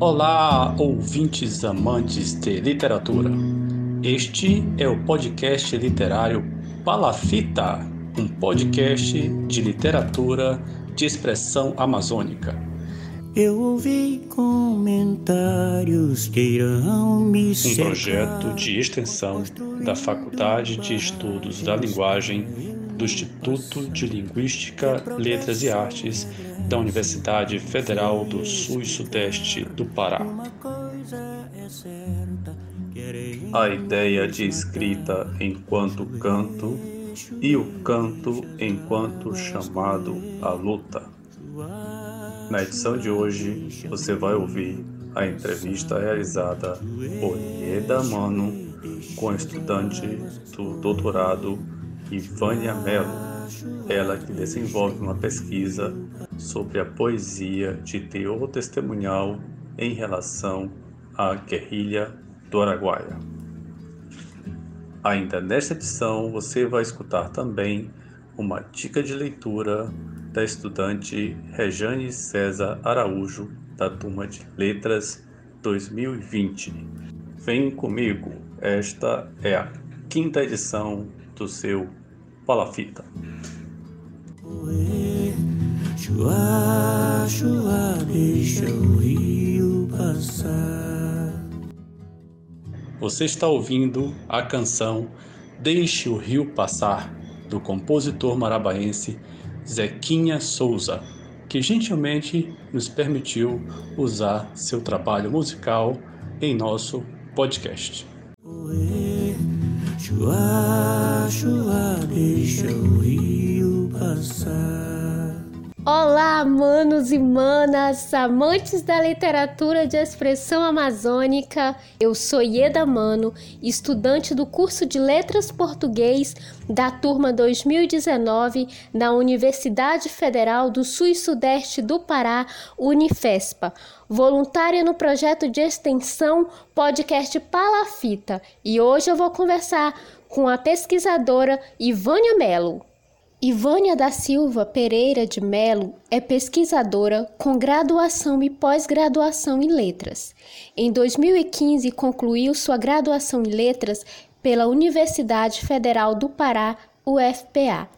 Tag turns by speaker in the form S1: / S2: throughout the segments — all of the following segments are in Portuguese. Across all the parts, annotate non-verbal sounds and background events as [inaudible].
S1: Olá, ouvintes amantes de literatura. Este é o podcast literário Palafita, um podcast de literatura de expressão amazônica.
S2: Eu ouvi comentários que irão me
S1: Um projeto de extensão da Faculdade de Estudos da Linguagem do Instituto de Linguística, Letras e Artes da Universidade Federal do Sul e Sudeste do Pará. A ideia de escrita enquanto canto e o canto enquanto chamado à luta. Na edição de hoje, você vai ouvir a entrevista realizada por Ieda Mano com estudante do doutorado Ivânia Mello, ela que desenvolve uma pesquisa sobre a poesia de teor testemunhal em relação à guerrilha do Araguaia. Ainda nesta edição, você vai escutar também uma dica de leitura da estudante Rejane César Araújo, da turma de Letras 2020. Vem comigo, esta é a quinta edição do seu Palafita.
S2: Chua, deixa o rio passar.
S1: Você está ouvindo a canção Deixe o Rio Passar, do compositor marabaense Zequinha Souza, que gentilmente nos permitiu usar seu trabalho musical em nosso podcast.
S2: Chua, chua, deixa o rio passar.
S3: Olá, manos e manas, amantes da literatura de expressão amazônica. Eu sou Ieda Mano, estudante do curso de Letras Português da turma 2019 na Universidade Federal do Sul e Sudeste do Pará, Unifespa, voluntária no projeto de extensão podcast Palafita. E hoje eu vou conversar com a pesquisadora Ivânia Mello. Ivânia da Silva Pereira de Melo é pesquisadora com graduação e pós-graduação em letras. Em 2015, concluiu sua graduação em letras pela Universidade Federal do Pará, UFPA,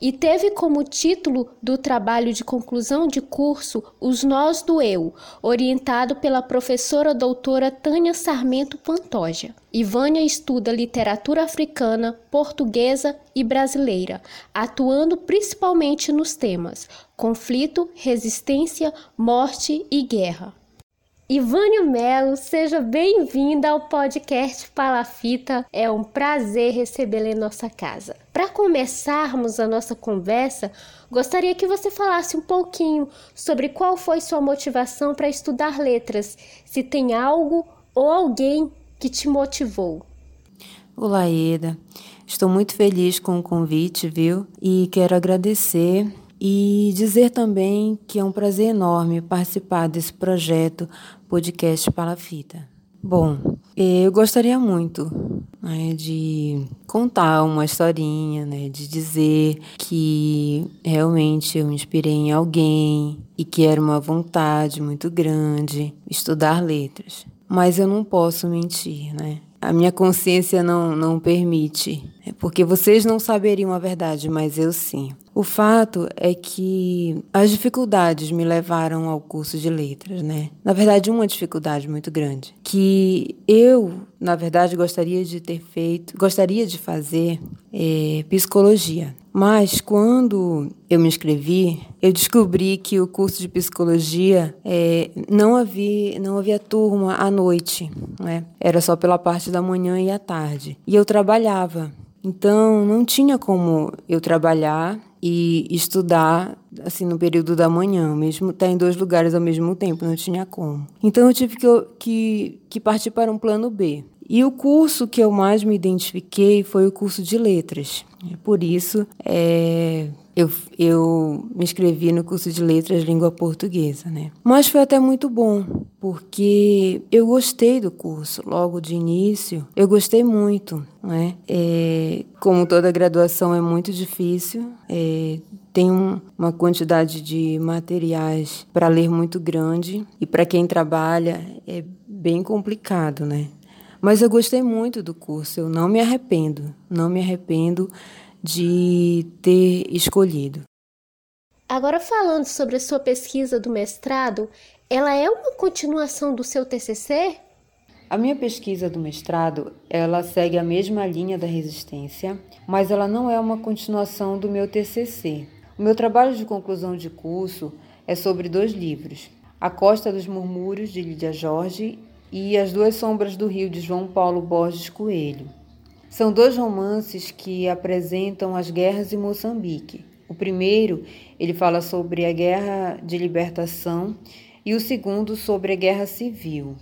S3: e teve como título do trabalho de conclusão de curso Os Nós do Eu, orientado pela professora doutora Tânia Sarmento Pantoja. Ivânia estuda literatura africana, portuguesa e brasileira, atuando principalmente nos temas conflito, resistência, morte e guerra. Ivânia Melo, seja bem-vinda ao podcast Palafita. É um prazer recebê-la em nossa casa. Para começarmos a nossa conversa, gostaria que você falasse um pouquinho sobre qual foi sua motivação para estudar letras, se tem algo ou alguém que te motivou.
S4: Olá, Eda. Estou muito feliz com o convite, viu? E quero agradecer e dizer também que é um prazer enorme participar desse projeto Podcast Palafita. Bom, eu gostaria muito né, de contar uma historinha, né, de dizer que realmente eu me inspirei em alguém e que era uma vontade muito grande estudar letras. Mas eu não posso mentir, né? A minha consciência não, não permite. É porque vocês não saberiam a verdade, mas eu sim. O fato é que as dificuldades me levaram ao curso de letras, né? Na verdade, uma dificuldade muito grande, que eu, na verdade, gostaria de ter feito, gostaria de fazer é, psicologia. Mas quando eu me inscrevi, eu descobri que o curso de psicologia é, não havia não havia turma à noite, né? Era só pela parte da manhã e à tarde. E eu trabalhava. Então não tinha como eu trabalhar e estudar assim no período da manhã, mesmo estar tá em dois lugares ao mesmo tempo, não tinha como. Então eu tive que, que, que partir para um plano B. E o curso que eu mais me identifiquei foi o curso de letras. Por isso, é, eu, eu me inscrevi no curso de letras língua portuguesa, né? Mas foi até muito bom, porque eu gostei do curso logo de início. Eu gostei muito, né? É, como toda graduação é muito difícil, é, tem um, uma quantidade de materiais para ler muito grande e para quem trabalha é bem complicado, né? Mas eu gostei muito do curso, eu não me arrependo, não me arrependo de ter escolhido.
S3: Agora falando sobre a sua pesquisa do mestrado, ela é uma continuação do seu TCC?
S4: A minha pesquisa do mestrado, ela segue a mesma linha da resistência, mas ela não é uma continuação do meu TCC. O meu trabalho de conclusão de curso é sobre dois livros: A Costa dos Murmúrios de Lídia Jorge e As Duas Sombras do Rio de João Paulo Borges Coelho. São dois romances que apresentam as guerras em Moçambique. O primeiro, ele fala sobre a guerra de libertação e o segundo sobre a guerra civil.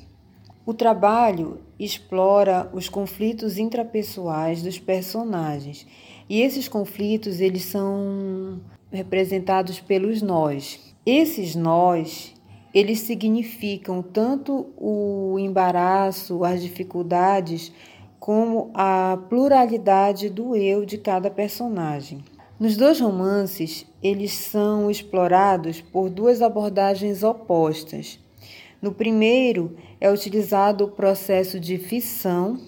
S4: O trabalho explora os conflitos intrapessoais dos personagens, e esses conflitos eles são representados pelos nós. Esses nós, eles significam tanto o embaraço, as dificuldades, como a pluralidade do eu de cada personagem. Nos dois romances, eles são explorados por duas abordagens opostas. No primeiro, é utilizado o processo de fissão,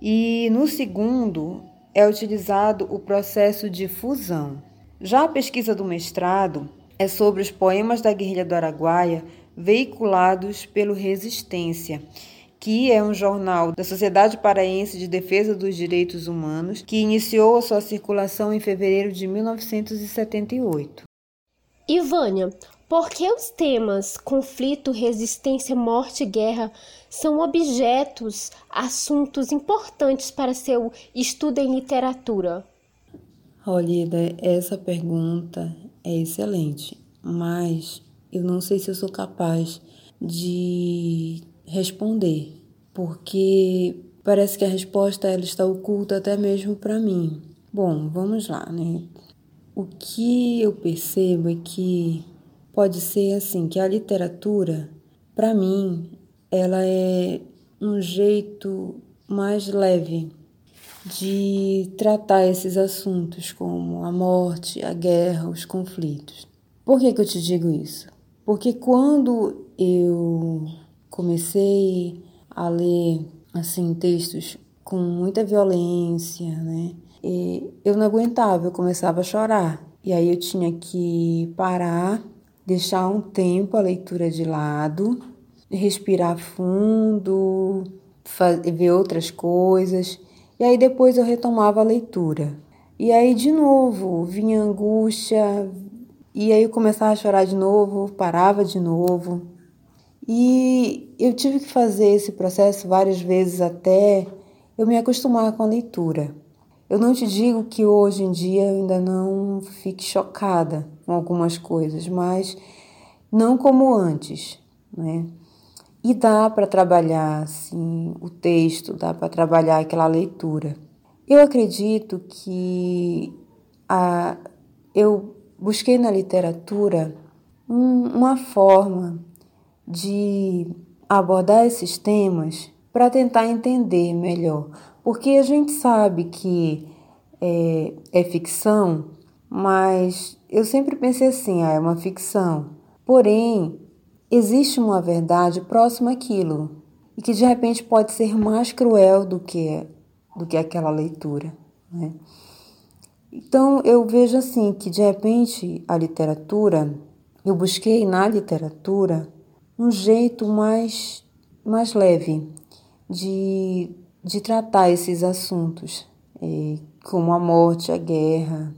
S4: e no segundo, é utilizado o processo de fusão. Já a pesquisa do mestrado é sobre os poemas da guerrilha do Araguaia veiculados pelo Resistência que é um jornal da Sociedade Paraense de Defesa dos Direitos Humanos, que iniciou a sua circulação em fevereiro de 1978.
S3: Ivânia, por que os temas conflito, resistência, morte e guerra são objetos, assuntos importantes para seu estudo em literatura?
S4: Olida, essa pergunta é excelente, mas eu não sei se eu sou capaz de responder, porque parece que a resposta ela está oculta até mesmo para mim. Bom, vamos lá, né? O que eu percebo é que pode ser assim, que a literatura, para mim, ela é um jeito mais leve de tratar esses assuntos como a morte, a guerra, os conflitos. Por que, que eu te digo isso? Porque quando eu comecei a ler assim textos com muita violência, né? E eu não aguentava, eu começava a chorar. E aí eu tinha que parar, deixar um tempo a leitura de lado, respirar fundo, ver outras coisas. E aí depois eu retomava a leitura. E aí de novo vinha angústia, e aí eu começava a chorar de novo, parava de novo. E eu tive que fazer esse processo várias vezes até eu me acostumar com a leitura. Eu não te digo que hoje em dia eu ainda não fique chocada com algumas coisas, mas não como antes, né? E dá para trabalhar assim o texto, dá para trabalhar aquela leitura. Eu acredito que a, eu busquei na literatura um, uma forma de abordar esses temas para tentar entender melhor, porque a gente sabe que é, é ficção, mas eu sempre pensei assim, ah, é uma ficção. Porém, existe uma verdade próxima àquilo e que de repente pode ser mais cruel do que do que aquela leitura, né? Então eu vejo assim que de repente a literatura, eu busquei na literatura um jeito mais, mais leve de, de tratar esses assuntos, é, como a morte, a guerra,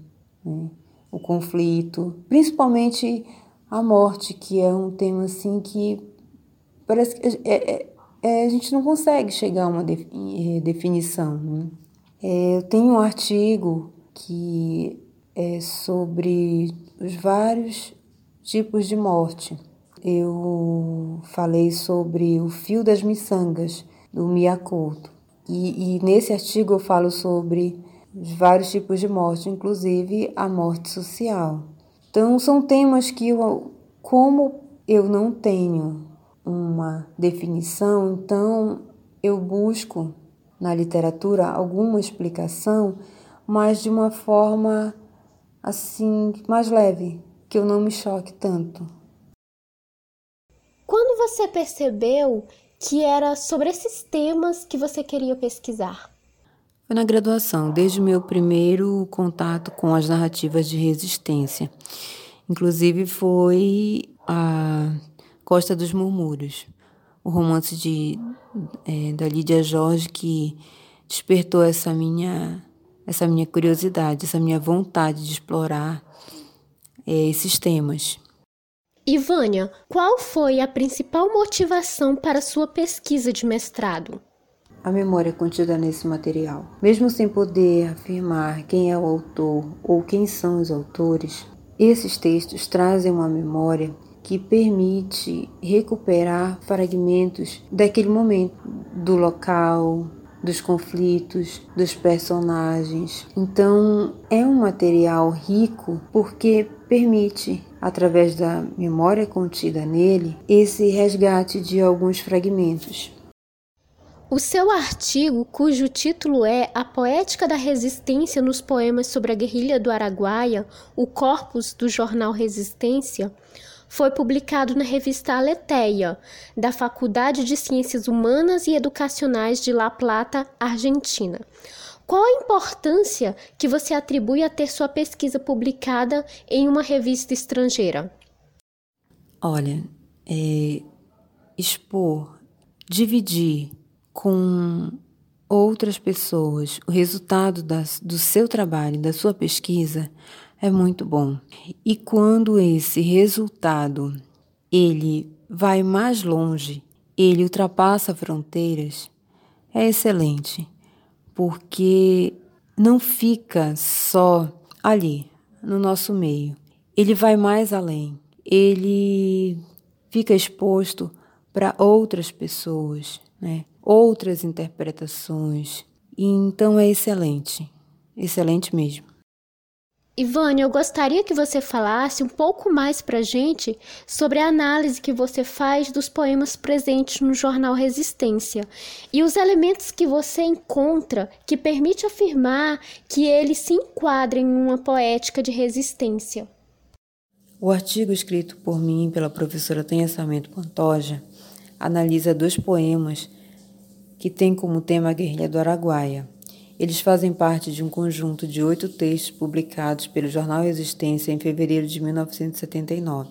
S4: né, o conflito, principalmente a morte, que é um tema assim que parece que é, é, é, a gente não consegue chegar a uma é, definição. Né? É, eu tenho um artigo que é sobre os vários tipos de morte eu falei sobre o fio das miçangas do Miyakoto. E, e nesse artigo eu falo sobre os vários tipos de morte, inclusive a morte social. Então são temas que eu, como eu não tenho uma definição, então eu busco na literatura alguma explicação, mas de uma forma assim, mais leve, que eu não me choque tanto.
S3: Quando você percebeu que era sobre esses temas que você queria pesquisar?
S4: Foi na graduação, desde o meu primeiro contato com as narrativas de resistência. Inclusive foi a Costa dos Murmúrios, o romance de, é, da Lídia Jorge que despertou essa minha, essa minha curiosidade, essa minha vontade de explorar é, esses temas.
S3: Ivânia, qual foi a principal motivação para sua pesquisa de mestrado?
S4: A memória contida nesse material. Mesmo sem poder afirmar quem é o autor ou quem são os autores, esses textos trazem uma memória que permite recuperar fragmentos daquele momento, do local, dos conflitos, dos personagens. Então, é um material rico porque permite através da memória contida nele, esse resgate de alguns fragmentos.
S3: O seu artigo, cujo título é A Poética da Resistência nos Poemas sobre a Guerrilha do Araguaia, o corpus do jornal Resistência, foi publicado na revista Aleteia, da Faculdade de Ciências Humanas e Educacionais de La Plata, Argentina. Qual a importância que você atribui a ter sua pesquisa publicada em uma revista estrangeira?
S4: Olha, é, expor, dividir com outras pessoas o resultado das, do seu trabalho, da sua pesquisa, é muito bom. E quando esse resultado ele vai mais longe, ele ultrapassa fronteiras, é excelente porque não fica só ali, no nosso meio. Ele vai mais além. Ele fica exposto para outras pessoas, né? Outras interpretações. E então é excelente, excelente mesmo.
S3: Ivânia, eu gostaria que você falasse um pouco mais para a gente sobre a análise que você faz dos poemas presentes no jornal Resistência e os elementos que você encontra que permite afirmar que eles se enquadram em uma poética de resistência.
S4: O artigo escrito por mim pela professora Tânia Sarmento Pantoja analisa dois poemas que têm como tema a guerrilha do Araguaia eles fazem parte de um conjunto de oito textos publicados pelo jornal Resistência em fevereiro de 1979.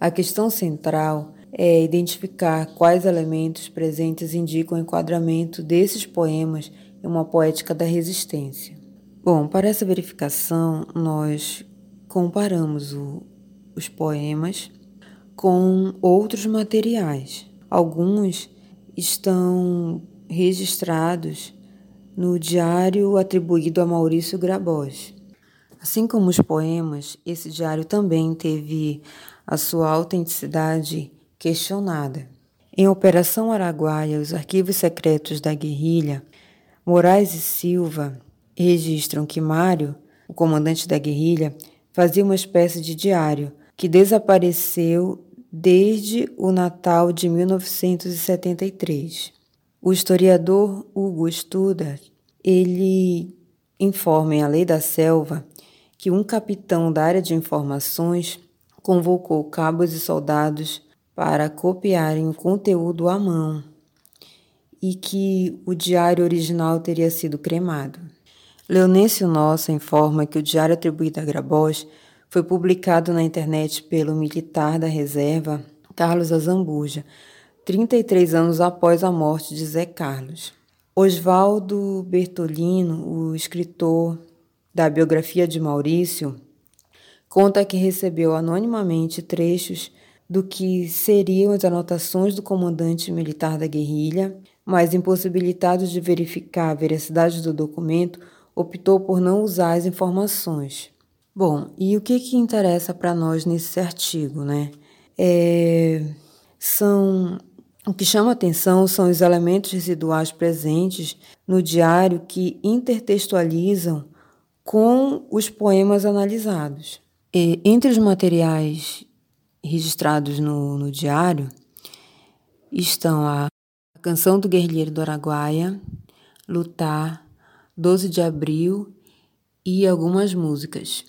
S4: A questão central é identificar quais elementos presentes indicam o enquadramento desses poemas em uma poética da resistência. Bom, para essa verificação, nós comparamos o, os poemas com outros materiais. Alguns estão registrados no diário atribuído a Maurício Grabois. Assim como os poemas, esse diário também teve a sua autenticidade questionada. Em Operação Araguaia, os arquivos secretos da guerrilha, Moraes e Silva registram que Mário, o comandante da guerrilha, fazia uma espécie de diário que desapareceu desde o Natal de 1973. O historiador Hugo Studer, ele informa em A Lei da Selva que um capitão da área de informações convocou cabos e soldados para copiarem o conteúdo à mão e que o diário original teria sido cremado. Leonêncio Nossa informa que o diário atribuído a Grabois foi publicado na internet pelo militar da reserva Carlos Azambuja, 33 anos após a morte de Zé Carlos. Oswaldo Bertolino, o escritor da biografia de Maurício, conta que recebeu anonimamente trechos do que seriam as anotações do comandante militar da guerrilha, mas impossibilitado de verificar a veracidade do documento, optou por não usar as informações. Bom, e o que que interessa para nós nesse artigo, né? É, são o que chama atenção são os elementos residuais presentes no diário que intertextualizam com os poemas analisados. E, entre os materiais registrados no, no diário estão a Canção do Guerrilheiro do Araguaia, Lutar, 12 de Abril e algumas músicas.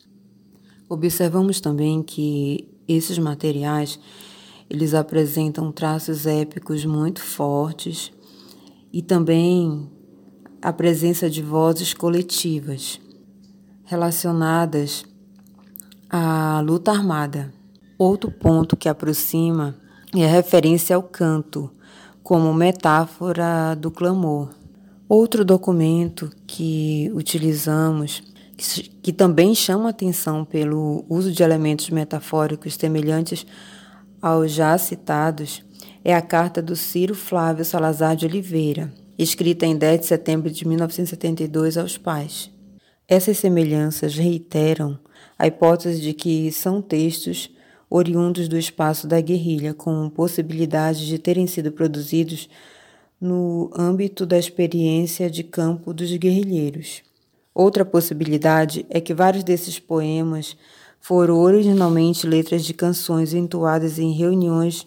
S4: Observamos também que esses materiais eles apresentam traços épicos muito fortes e também a presença de vozes coletivas relacionadas à luta armada. Outro ponto que aproxima é a referência ao canto como metáfora do clamor. Outro documento que utilizamos que também chama atenção pelo uso de elementos metafóricos semelhantes aos já citados, é a carta do Ciro Flávio Salazar de Oliveira, escrita em 10 de setembro de 1972 aos pais. Essas semelhanças reiteram a hipótese de que são textos oriundos do espaço da guerrilha, com possibilidade de terem sido produzidos no âmbito da experiência de campo dos guerrilheiros. Outra possibilidade é que vários desses poemas foram originalmente letras de canções entoadas em reuniões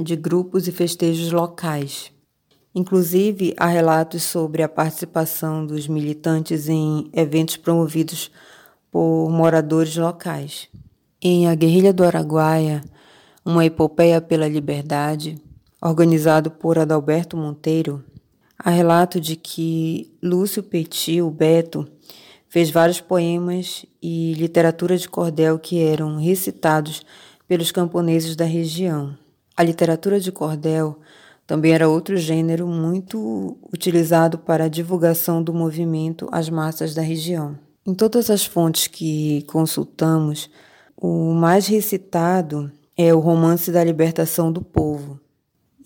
S4: de grupos e festejos locais. Inclusive, há relatos sobre a participação dos militantes em eventos promovidos por moradores locais. Em A Guerrilha do Araguaia, uma epopeia pela liberdade, organizado por Adalberto Monteiro, Há relato de que Lúcio Petit, o Beto, fez vários poemas e literatura de cordel que eram recitados pelos camponeses da região. A literatura de cordel também era outro gênero muito utilizado para a divulgação do movimento às massas da região. Em todas as fontes que consultamos, o mais recitado é o Romance da Libertação do Povo,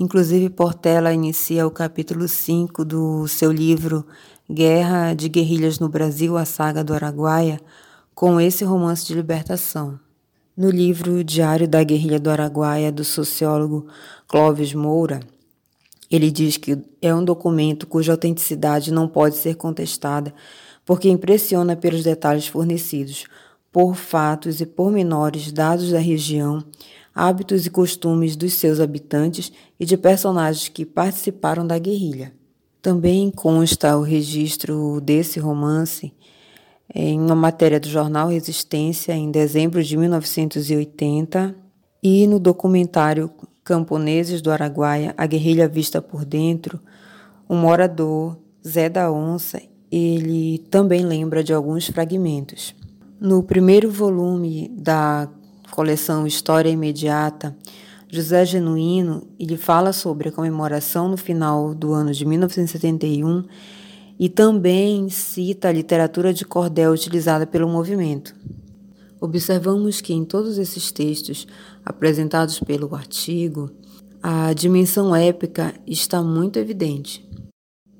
S4: Inclusive, Portela inicia o capítulo 5 do seu livro Guerra de Guerrilhas no Brasil, a Saga do Araguaia, com esse romance de libertação. No livro Diário da Guerrilha do Araguaia, do sociólogo Clóvis Moura, ele diz que é um documento cuja autenticidade não pode ser contestada, porque impressiona pelos detalhes fornecidos, por fatos e pormenores dados da região hábitos e costumes dos seus habitantes e de personagens que participaram da guerrilha. Também consta o registro desse romance em uma matéria do jornal Resistência em dezembro de 1980 e no documentário Camponeses do Araguaia, A Guerrilha Vista por Dentro, um morador, Zé da Onça, ele também lembra de alguns fragmentos. No primeiro volume da coleção História Imediata, José Genuíno, ele fala sobre a comemoração no final do ano de 1971 e também cita a literatura de cordel utilizada pelo movimento. Observamos que em todos esses textos apresentados pelo artigo, a dimensão épica está muito evidente.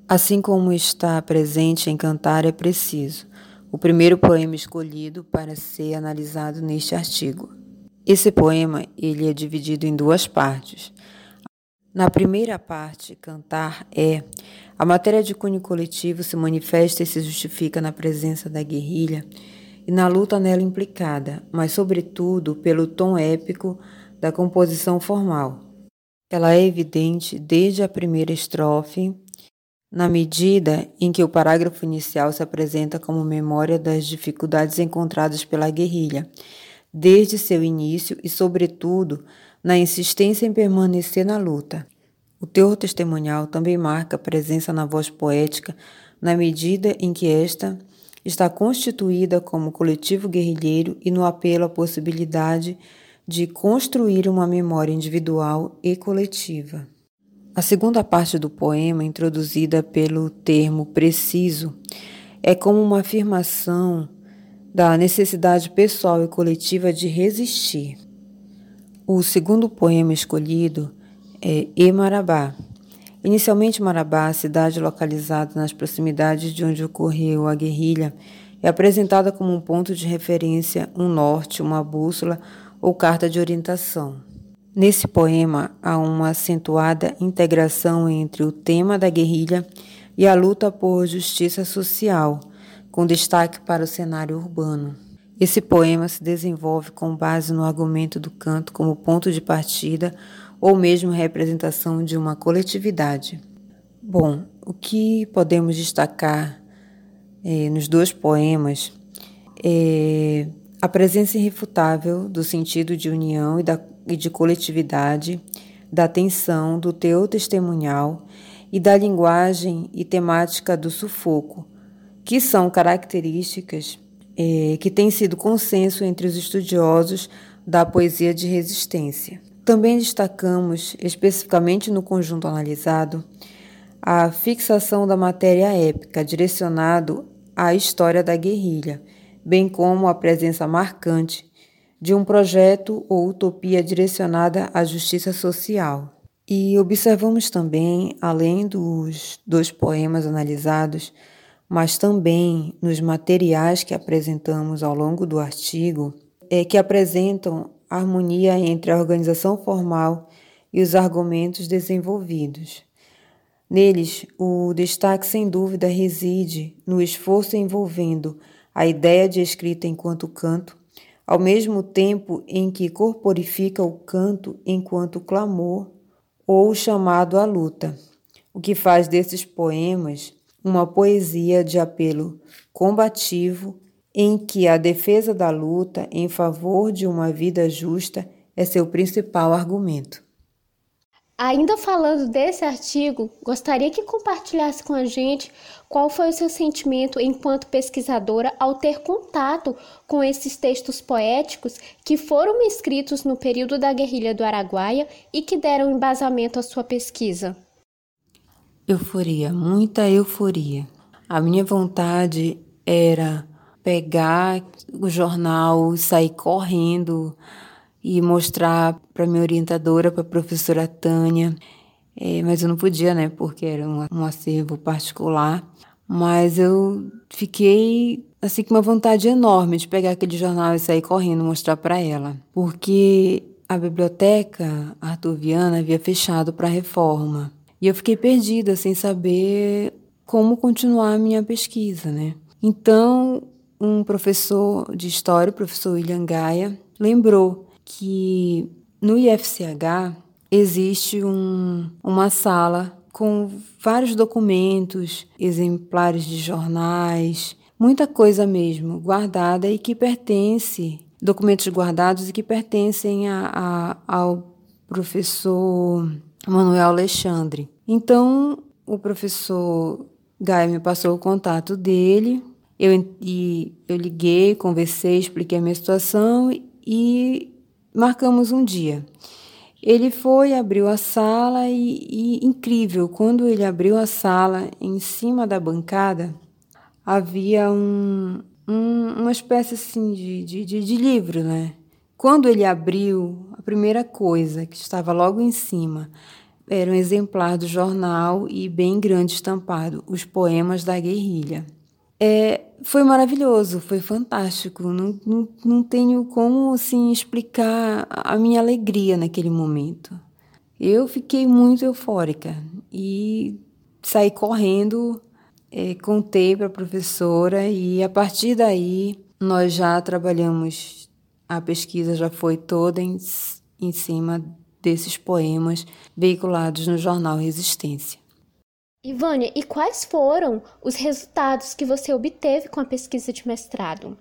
S4: Assim como está presente em Cantar é Preciso, o primeiro poema escolhido para ser analisado neste artigo. Esse poema ele é dividido em duas partes. Na primeira parte, cantar é a matéria de cunho coletivo se manifesta e se justifica na presença da guerrilha e na luta nela implicada, mas sobretudo pelo tom épico da composição formal. Ela é evidente desde a primeira estrofe, na medida em que o parágrafo inicial se apresenta como memória das dificuldades encontradas pela guerrilha desde seu início e, sobretudo, na insistência em permanecer na luta. O teor testemunhal também marca a presença na voz poética na medida em que esta está constituída como coletivo guerrilheiro e no apelo à possibilidade de construir uma memória individual e coletiva. A segunda parte do poema, introduzida pelo termo preciso, é como uma afirmação da necessidade pessoal e coletiva de resistir. O segundo poema escolhido é E Marabá. Inicialmente, Marabá, cidade localizada nas proximidades de onde ocorreu a guerrilha, é apresentada como um ponto de referência, um norte, uma bússola ou carta de orientação. Nesse poema há uma acentuada integração entre o tema da guerrilha e a luta por justiça social, com destaque para o cenário urbano. Esse poema se desenvolve com base no argumento do canto como ponto de partida ou mesmo representação de uma coletividade. Bom, o que podemos destacar é, nos dois poemas é a presença irrefutável do sentido de união e, da, e de coletividade, da atenção, do teor testemunhal e da linguagem e temática do sufoco, que são características é, que têm sido consenso entre os estudiosos da poesia de resistência. Também destacamos, especificamente no conjunto analisado, a fixação da matéria épica direcionado à história da guerrilha, bem como a presença marcante de um projeto ou utopia direcionada à justiça social. E observamos também, além dos dois poemas analisados, mas também nos materiais que apresentamos ao longo do artigo, é que apresentam harmonia entre a organização formal e os argumentos desenvolvidos. Neles, o destaque sem dúvida reside no esforço envolvendo a ideia de escrita enquanto canto, ao mesmo tempo em que corporifica o canto enquanto clamor ou chamado à luta, o que faz desses poemas uma poesia de apelo combativo em que a defesa da luta em favor de uma vida justa é seu principal argumento.
S3: Ainda falando desse artigo, gostaria que compartilhasse com a gente qual foi o seu sentimento enquanto pesquisadora ao ter contato com esses textos poéticos que foram escritos no período da guerrilha do Araguaia e que deram embasamento à sua pesquisa.
S4: Euforia, muita euforia. A minha vontade era pegar o jornal, sair correndo e mostrar para minha orientadora, para a professora Tânia. É, mas eu não podia, né? Porque era um, um acervo particular. Mas eu fiquei assim com uma vontade enorme de pegar aquele jornal e sair correndo mostrar para ela, porque a biblioteca artuviana havia fechado para reforma. E eu fiquei perdida sem saber como continuar a minha pesquisa, né? Então, um professor de história, o professor William Gaia, lembrou que no IFCH existe um, uma sala com vários documentos, exemplares de jornais, muita coisa mesmo guardada e que pertence, documentos guardados e que pertencem a, a, ao professor Manuel Alexandre. Então, o professor Gaia me passou o contato dele, eu, e eu liguei, conversei, expliquei a minha situação e marcamos um dia. Ele foi, abriu a sala e, e, incrível, quando ele abriu a sala, em cima da bancada havia um, um, uma espécie assim de, de, de, de livro, né? Quando ele abriu, a primeira coisa que estava logo em cima era um exemplar do jornal e bem grande estampado, Os Poemas da Guerrilha. É, foi maravilhoso, foi fantástico. Não, não, não tenho como assim explicar a minha alegria naquele momento. Eu fiquei muito eufórica e saí correndo, é, contei para a professora e a partir daí nós já trabalhamos, a pesquisa já foi toda em, em cima desses poemas veiculados no jornal Resistência.
S3: Ivânia, e quais foram os resultados que você obteve com a pesquisa de mestrado?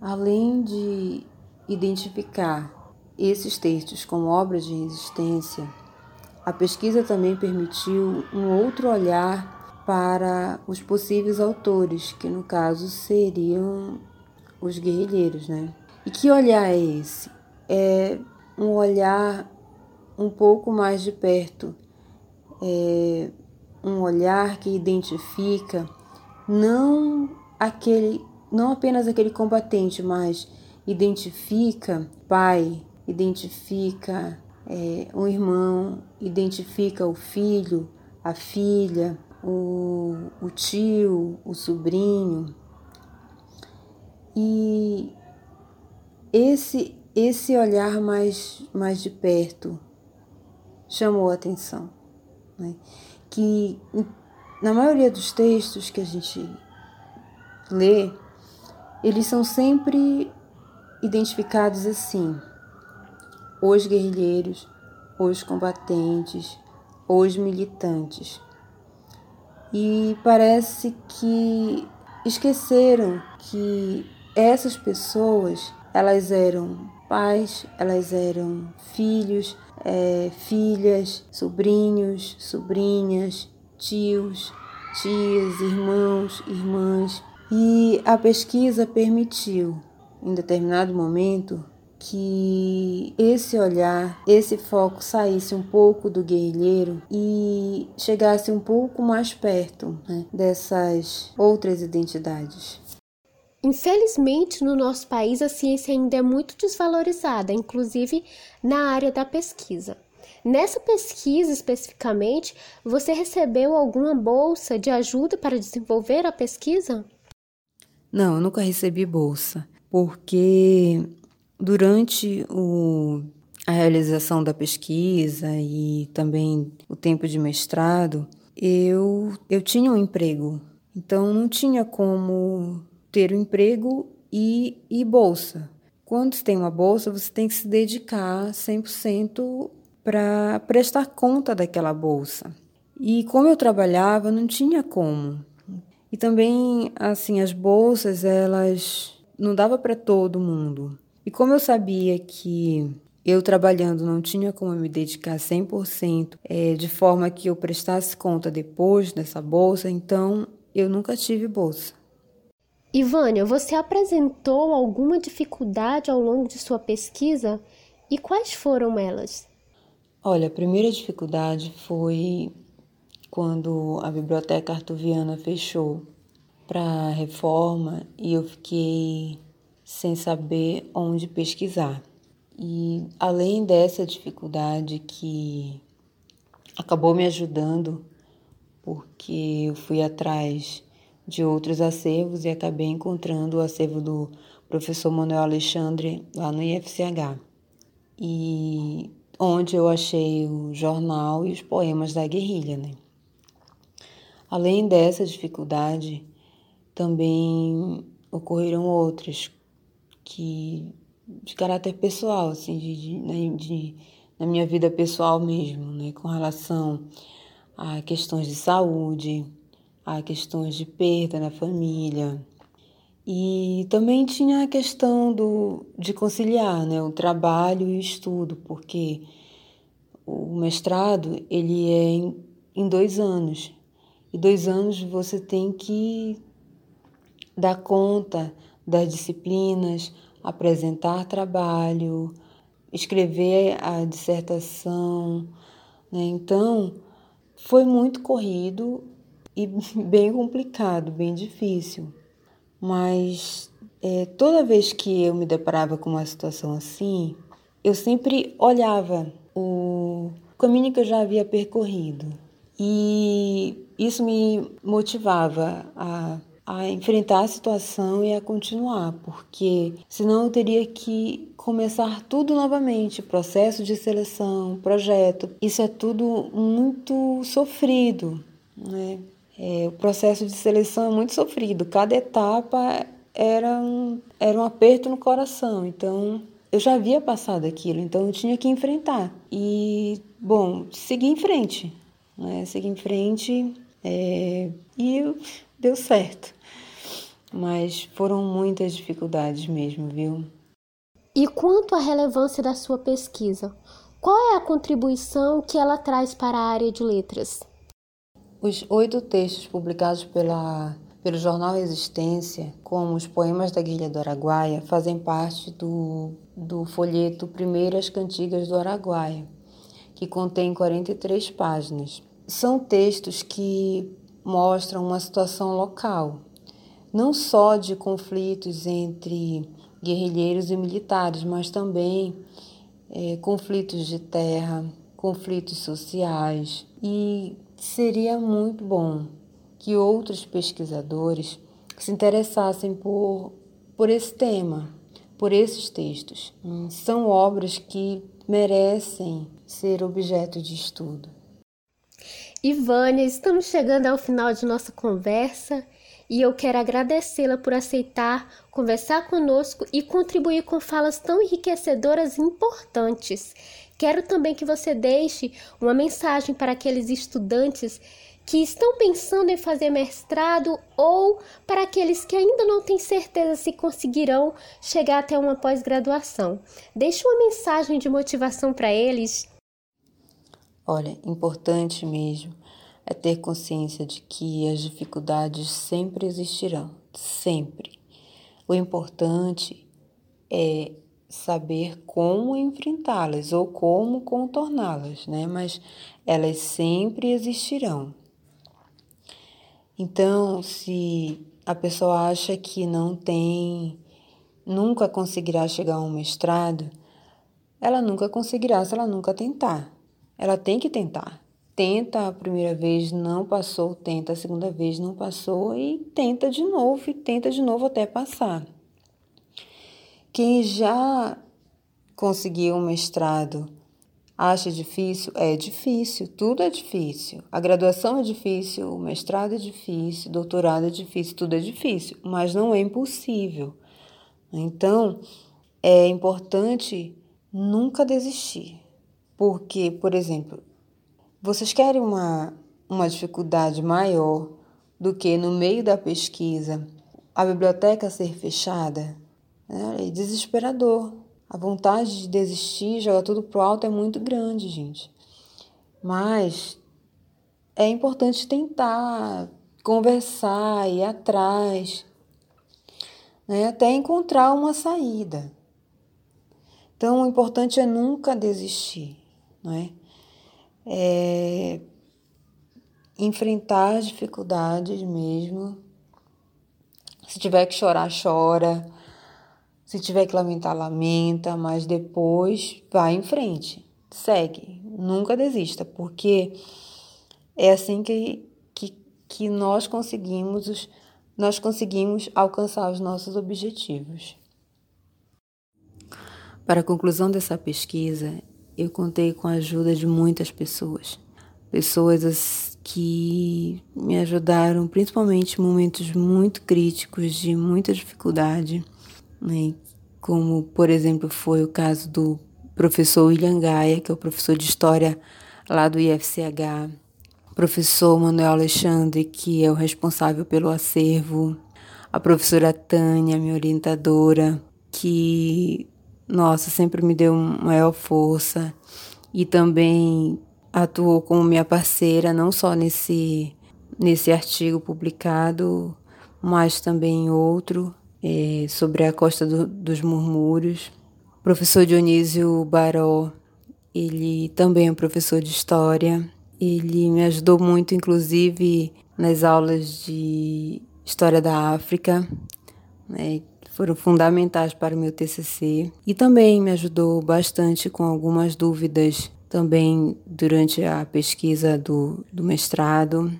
S4: Além de identificar esses textos como obras de resistência, a pesquisa também permitiu um outro olhar para os possíveis autores, que no caso seriam os guerrilheiros, né? E que olhar é esse? É um olhar um pouco mais de perto, é, um olhar que identifica não aquele, não apenas aquele combatente, mas identifica pai, identifica é, um irmão, identifica o filho, a filha, o, o tio, o sobrinho. E esse esse olhar mais, mais de perto chamou a atenção. Né? que na maioria dos textos que a gente lê, eles são sempre identificados assim: os guerrilheiros, os combatentes, os militantes. E parece que esqueceram que essas pessoas Elas eram pais, elas eram filhos, é, filhas, sobrinhos, sobrinhas, tios, tias, irmãos, irmãs. E a pesquisa permitiu, em determinado momento, que esse olhar, esse foco saísse um pouco do guerrilheiro e chegasse um pouco mais perto né, dessas outras identidades.
S3: Infelizmente, no nosso país, a ciência ainda é muito desvalorizada, inclusive na área da pesquisa. Nessa pesquisa especificamente, você recebeu alguma bolsa de ajuda para desenvolver a pesquisa?
S4: Não, eu nunca recebi bolsa, porque durante o, a realização da pesquisa e também o tempo de mestrado, eu, eu tinha um emprego, então não tinha como ter um emprego e, e bolsa. Quando você tem uma bolsa, você tem que se dedicar 100% para prestar conta daquela bolsa. E como eu trabalhava, não tinha como. E também, assim, as bolsas, elas não dava para todo mundo. E como eu sabia que eu trabalhando não tinha como me dedicar 100% é, de forma que eu prestasse conta depois dessa bolsa, então eu nunca tive bolsa.
S3: Ivânia, você apresentou alguma dificuldade ao longo de sua pesquisa e quais foram elas?
S4: Olha, a primeira dificuldade foi quando a biblioteca artuviana fechou para reforma e eu fiquei sem saber onde pesquisar. E além dessa dificuldade que acabou me ajudando, porque eu fui atrás de outros acervos e acabei encontrando o acervo do professor Manuel Alexandre lá no IFCH. E onde eu achei o jornal e os poemas da guerrilha, né? Além dessa dificuldade, também ocorreram outras que de caráter pessoal, assim, de, de, né, de, na minha vida pessoal mesmo, né, com relação a questões de saúde, a questões de perda na família. E também tinha a questão do, de conciliar né, o trabalho e o estudo, porque o mestrado ele é em, em dois anos. E dois anos você tem que dar conta das disciplinas, apresentar trabalho, escrever a dissertação. Né? Então, foi muito corrido e [laughs] bem complicado, bem difícil. Mas é, toda vez que eu me deparava com uma situação assim, eu sempre olhava o caminho que eu já havia percorrido. E isso me motivava a, a enfrentar a situação e a continuar, porque senão eu teria que começar tudo novamente processo de seleção, projeto. Isso é tudo muito sofrido. Né? É, o processo de seleção é muito sofrido, cada etapa era um, era um aperto no coração, então eu já havia passado aquilo, então eu tinha que enfrentar. E, bom, seguir em frente, né? Seguir em frente é, e deu certo. Mas foram muitas dificuldades mesmo, viu?
S3: E quanto à relevância da sua pesquisa, qual é a contribuição que ela traz para a área de letras?
S4: Os oito textos publicados pela, pelo jornal Resistência, como os poemas da Guilha do Araguaia, fazem parte do, do folheto Primeiras Cantigas do Araguaia, que contém 43 páginas. São textos que mostram uma situação local, não só de conflitos entre guerrilheiros e militares, mas também é, conflitos de terra, conflitos sociais e seria muito bom que outros pesquisadores se interessassem por, por esse tema, por esses textos. São obras que merecem ser objeto de estudo.
S3: Ivânia, estamos chegando ao final de nossa conversa e eu quero agradecê-la por aceitar conversar conosco e contribuir com falas tão enriquecedoras e importantes. Quero também que você deixe uma mensagem para aqueles estudantes que estão pensando em fazer mestrado ou para aqueles que ainda não têm certeza se conseguirão chegar até uma pós-graduação. Deixe uma mensagem de motivação para eles.
S4: Olha, importante mesmo é ter consciência de que as dificuldades sempre existirão, sempre. O importante é saber como enfrentá-las ou como contorná-las, né? Mas elas sempre existirão. Então, se a pessoa acha que não tem, nunca conseguirá chegar a um mestrado, ela nunca conseguirá se ela nunca tentar. Ela tem que tentar. Tenta a primeira vez, não passou, tenta a segunda vez, não passou e tenta de novo e tenta de novo até passar. Quem já conseguiu um mestrado acha difícil? É difícil, tudo é difícil. A graduação é difícil, o mestrado é difícil, o doutorado é difícil, tudo é difícil, mas não é impossível. Então, é importante nunca desistir. Porque, por exemplo, vocês querem uma, uma dificuldade maior do que no meio da pesquisa a biblioteca ser fechada? É desesperador. A vontade de desistir, jogar tudo pro alto é muito grande, gente. Mas é importante tentar conversar, ir atrás, né? até encontrar uma saída. Então, o importante é nunca desistir, não é? é enfrentar as dificuldades mesmo. Se tiver que chorar, chora. Se tiver que lamentar, lamenta, mas depois vai em frente, segue, nunca desista, porque é assim que, que, que nós conseguimos nós conseguimos alcançar os nossos objetivos. Para a conclusão dessa pesquisa, eu contei com a ajuda de muitas pessoas. Pessoas que me ajudaram, principalmente em momentos muito críticos, de muita dificuldade né? como, por exemplo, foi o caso do professor William Gaia, que é o professor de História lá do IFCH, professor Manuel Alexandre, que é o responsável pelo acervo, a professora Tânia, minha orientadora, que, nossa, sempre me deu maior força e também atuou como minha parceira, não só nesse, nesse artigo publicado, mas também em outro, sobre a Costa do, dos Murmúrios. O professor Dionísio Baró, ele também é um professor de História. Ele me ajudou muito, inclusive, nas aulas de História da África. Né? Foram fundamentais para o meu TCC. E também me ajudou bastante com algumas dúvidas também durante a pesquisa do, do mestrado.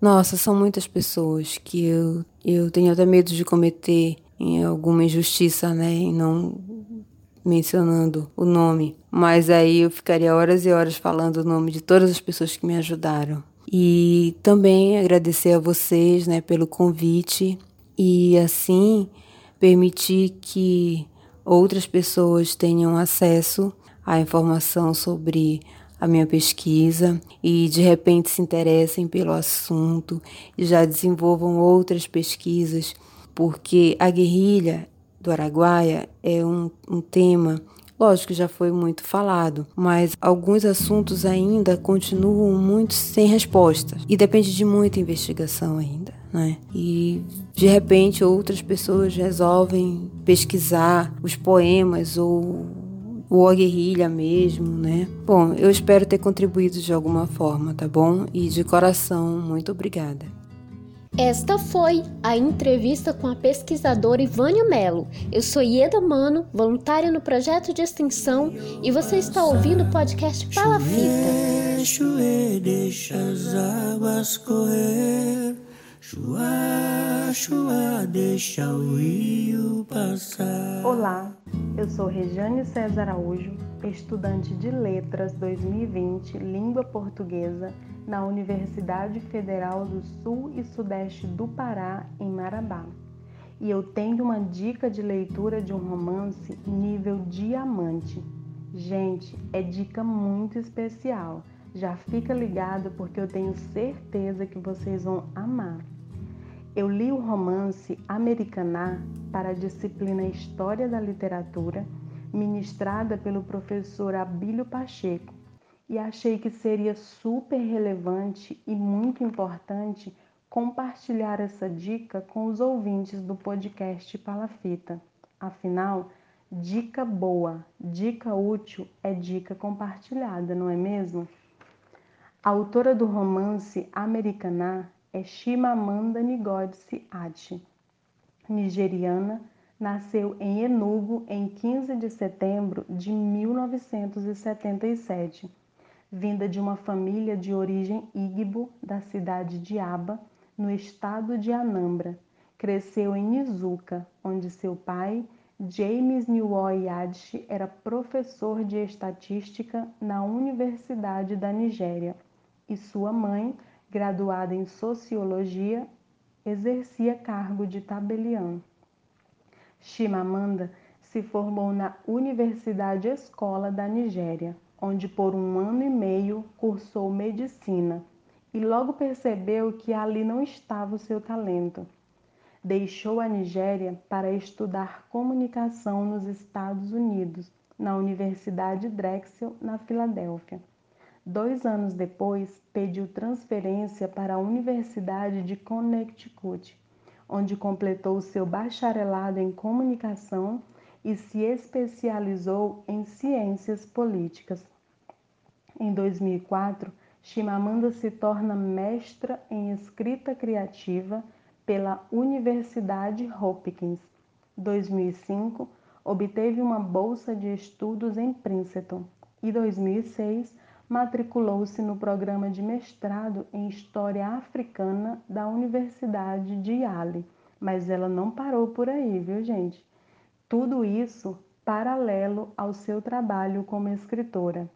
S4: Nossa, são muitas pessoas que eu, eu tenho até medo de cometer em alguma injustiça, né? E não mencionando o nome. Mas aí eu ficaria horas e horas falando o nome de todas as pessoas que me ajudaram. E também agradecer a vocês, né, pelo convite e assim permitir que outras pessoas tenham acesso à informação sobre a minha pesquisa e de repente se interessem pelo assunto e já desenvolvam outras pesquisas, porque a guerrilha do Araguaia é um, um tema Lógico já foi muito falado, mas alguns assuntos ainda continuam muito sem resposta e depende de muita investigação ainda, né? E de repente outras pessoas resolvem pesquisar os poemas ou ou a guerrilha mesmo, né? Bom, eu espero ter contribuído de alguma forma, tá bom? E de coração, muito obrigada.
S3: Esta foi a entrevista com a pesquisadora Ivânia Mello. Eu sou Ieda Mano, voluntária no projeto de extensão, e você está ouvindo o podcast Palafita.
S2: Chover, deixa as águas correr. Chua, chua, deixa o rio passar.
S5: Olá, eu sou Regiane César Araújo, estudante de Letras 2020 Língua Portuguesa na Universidade Federal do Sul e Sudeste do Pará, em Marabá. E eu tenho uma dica de leitura de um romance nível diamante. Gente, é dica muito especial Já fica ligado porque eu tenho certeza que vocês vão amar. Eu li o romance Americaná para a disciplina História da Literatura, ministrada pelo professor Abílio Pacheco, e achei que seria super relevante e muito importante compartilhar essa dica com os ouvintes do podcast Palafita. Afinal, dica boa, dica útil é dica compartilhada, não é mesmo? A autora do romance Americaná é Chimamanda Ngozi Adichie. Nigeriana, nasceu em Enugu em 15 de setembro de 1977. Vinda de uma família de origem Igbo da cidade de Aba, no estado de Anambra. Cresceu em Izuka, onde seu pai, James Nwoy Adichie, era professor de estatística na Universidade da Nigéria e sua mãe, graduada em sociologia, exercia cargo de tabelião. Chimamanda se formou na Universidade Escola da Nigéria, onde por um ano e meio cursou medicina e logo percebeu que ali não estava o seu talento. Deixou a Nigéria para estudar comunicação nos Estados Unidos, na Universidade Drexel, na Filadélfia. Dois anos depois, pediu transferência para a Universidade de Connecticut, onde completou seu bacharelado em comunicação e se especializou em ciências políticas. Em 2004, Chimamanda se torna mestra em escrita criativa pela Universidade Hopkins. 2005, obteve uma bolsa de estudos em Princeton e 2006 matriculou-se no programa de mestrado em História Africana da Universidade de Yale. Mas ela não parou por aí, viu, gente? Tudo isso paralelo ao seu trabalho como escritora.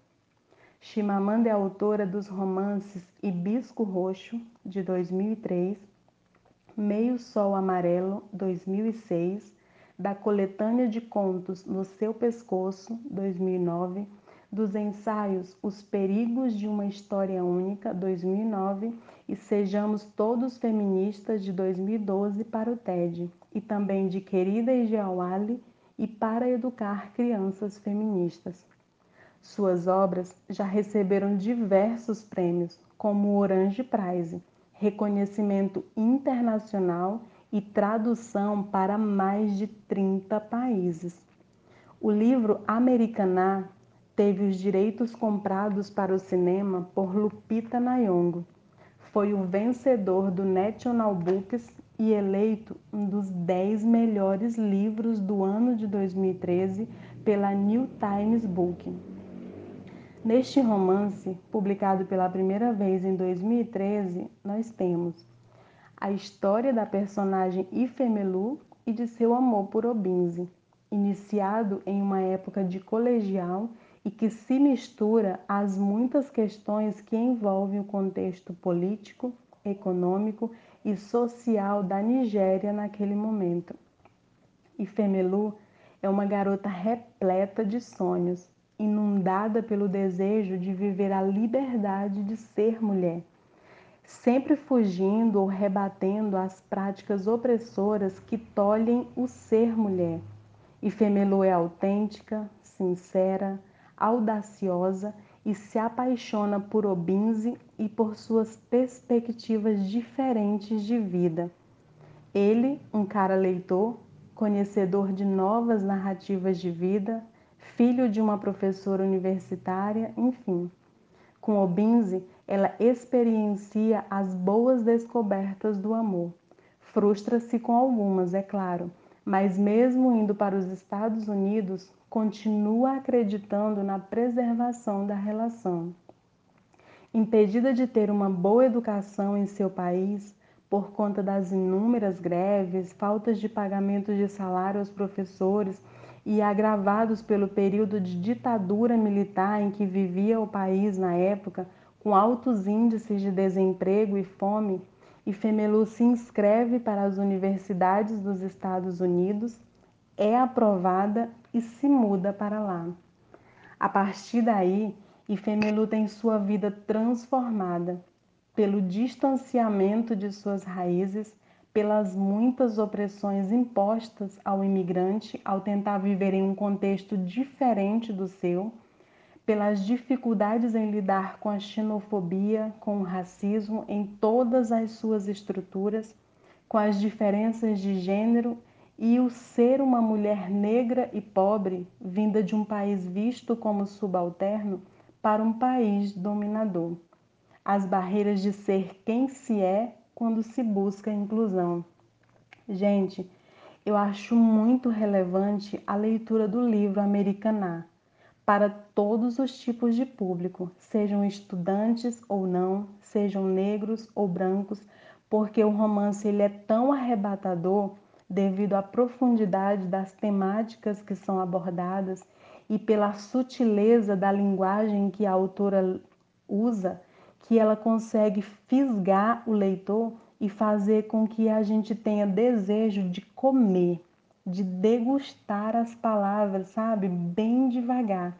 S5: Chimamanda é autora dos romances Hibisco Roxo, de 2003, Meio Sol Amarelo, 2006, da coletânea de contos No Seu Pescoço, 2009, dos ensaios Os Perigos de uma História Única, 2009, e Sejamos Todos Feministas, de 2012, para o TED, e também de Querida Ijawali e Para Educar Crianças Feministas. Suas obras já receberam diversos prêmios, como o Orange Prize, reconhecimento internacional e tradução para mais de 30 países. O livro Americaná teve os direitos comprados para o cinema por Lupita Nyong'o. Foi o vencedor do National Books e eleito um dos 10 melhores livros do ano de 2013 pela New Times Book. Neste romance, publicado pela primeira vez em 2013, nós temos a história da personagem Ifemelu e de seu amor por Obinze, iniciado em uma época de colegial e que se mistura às muitas questões que envolvem o contexto político, econômico e social da Nigéria naquele momento. E Femelu é uma garota repleta de sonhos, inundada pelo desejo de viver a liberdade de ser mulher, sempre fugindo ou rebatendo as práticas opressoras que tolhem o ser mulher. E Femelu é autêntica, sincera, audaciosa e se apaixona por Obinze e por suas perspectivas diferentes de vida. Ele, um cara leitor, conhecedor de novas narrativas de vida, filho de uma professora universitária, enfim. Com Obinze, ela experiencia as boas descobertas do amor. Frustra-se com algumas, é claro, mas mesmo indo para os Estados Unidos, continua acreditando na preservação da relação. Impedida de ter uma boa educação em seu país, por conta das inúmeras greves, faltas de pagamento de salário aos professores e agravados pelo período de ditadura militar em que vivia o país na época, com altos índices de desemprego e fome, e Femelu se inscreve para as universidades dos Estados Unidos, é aprovada e se muda para lá. A partir daí, e Femelu tem sua vida transformada pelo distanciamento de suas raízes, pelas muitas opressões impostas ao imigrante ao tentar viver em um contexto diferente do seu, pelas dificuldades em lidar com a xenofobia, com o racismo em todas as suas estruturas, com as diferenças de gênero e o ser uma mulher negra e pobre, vinda de um país visto como subalterno para um país dominador. As barreiras de ser quem se é quando se busca inclusão. Gente, eu acho muito relevante a leitura do livro Americaná para todos os tipos de público, sejam estudantes ou não, sejam negros ou brancos, porque o romance ele é tão arrebatador devido à profundidade das temáticas que são abordadas e pela sutileza da linguagem que a autora usa, que ela consegue fisgar o leitor e fazer com que a gente tenha desejo de comer, de degustar as palavras, sabe, bem devagar,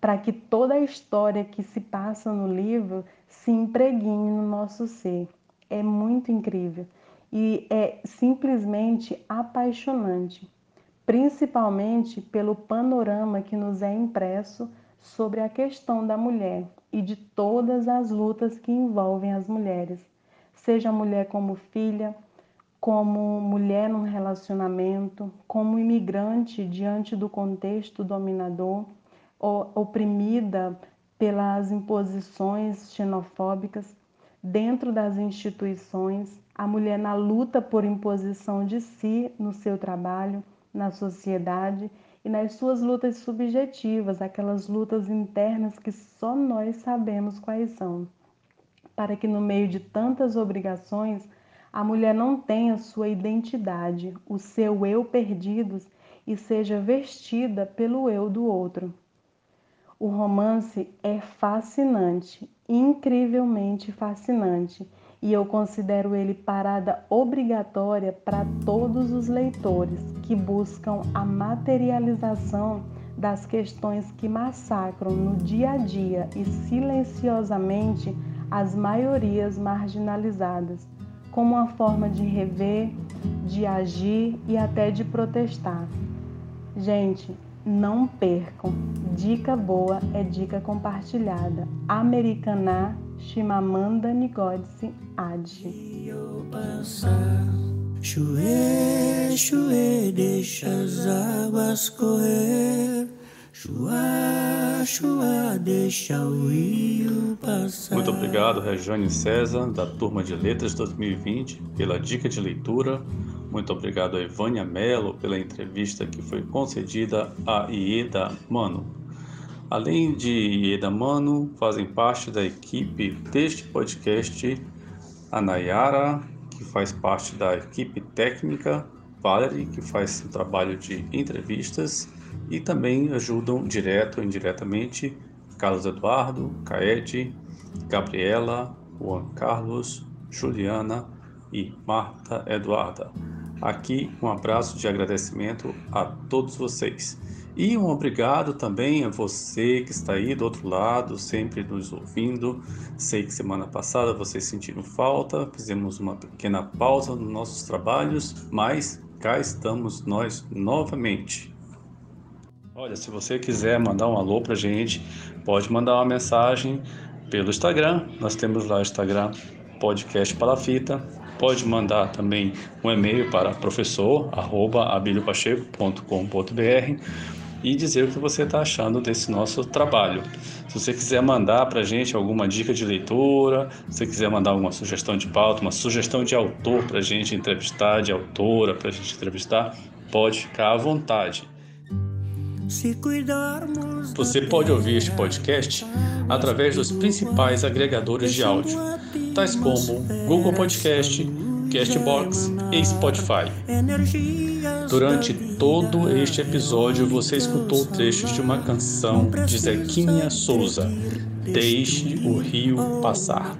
S5: para que toda a história que se passa no livro se impregne no nosso ser. É muito incrível. E é simplesmente apaixonante, principalmente pelo panorama que nos é impresso sobre a questão da mulher e de todas as lutas que envolvem as mulheres, seja a mulher como filha, como mulher num relacionamento, como imigrante diante do contexto dominador, oprimida pelas imposições xenofóbicas dentro das instituições, a mulher na luta por imposição de si no seu trabalho, na sociedade e nas suas lutas subjetivas, aquelas lutas internas que só nós sabemos quais são. Para que no meio de tantas obrigações, a mulher não tenha sua identidade, o seu eu perdidos e seja vestida pelo eu do outro. O romance é fascinante, incrivelmente fascinante e eu considero ele parada obrigatória para todos os leitores que buscam a materialização das questões que massacram no dia a dia e silenciosamente as maiorias marginalizadas, como uma forma de rever, de agir e até de protestar. Gente, não percam. Dica boa é dica compartilhada. Americaná Shimamanda Ngozi Adichie.
S2: Chue, chue, deixa as águas correr. Chua, chua, deixa o rio passar.
S1: Muito obrigado, Rejane César, da Turma de Letras 2020, pela dica de leitura. Muito obrigado a Ivânia Mello pela entrevista que foi concedida a Ieda Mano. Além de Ieda Mano, fazem parte da equipe deste podcast a Nayara, que faz parte da equipe técnica, Valerie, que faz um trabalho de entrevistas, e também ajudam direto ou indiretamente Carlos Eduardo, Caede, Gabriela, Juan Carlos, Juliana e Marta Eduarda. Aqui um abraço de agradecimento a todos vocês. E um obrigado também a você que está aí do outro lado, sempre nos ouvindo. Sei que semana passada vocês sentiram falta, fizemos uma pequena pausa nos nossos trabalhos, mas cá estamos nós novamente. Olha, se você quiser mandar um alô pra gente, pode mandar uma mensagem pelo Instagram. Nós temos lá o Instagram Podcast Palafita. Pode mandar também um e-mail para professor@abiliopacheco.com.br e dizer o que você está achando desse nosso trabalho. Se você quiser mandar para a gente alguma dica de leitura, se você quiser mandar alguma sugestão de pauta, uma sugestão de autor para a gente entrevistar, de autora para a gente entrevistar, pode ficar à vontade. Você pode ouvir este podcast através dos principais agregadores de áudio, tais como Google Podcast, Castbox e Spotify. Durante todo este episódio, você escutou trechos de uma canção de Zequinha Souza, Deixe o Rio Passar.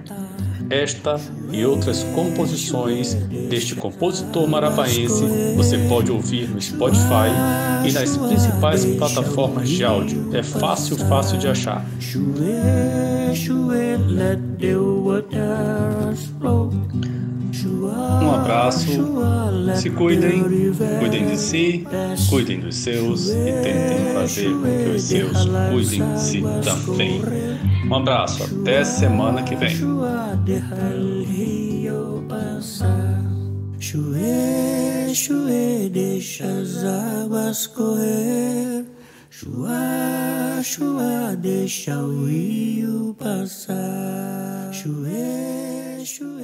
S2: Esta e outras composições deste compositor marapaense você pode ouvir no Spotify e nas principais plataformas de áudio. É fácil, fácil de achar. Um abraço, se cuidem, cuidem de si, cuidem dos seus e tentem fazer com que os seus cuidem de si também. Um abraço, até semana que vem. Chue, chue, deixa as águas correr. Chua, chua, deixa o rio passar. Chue, chue.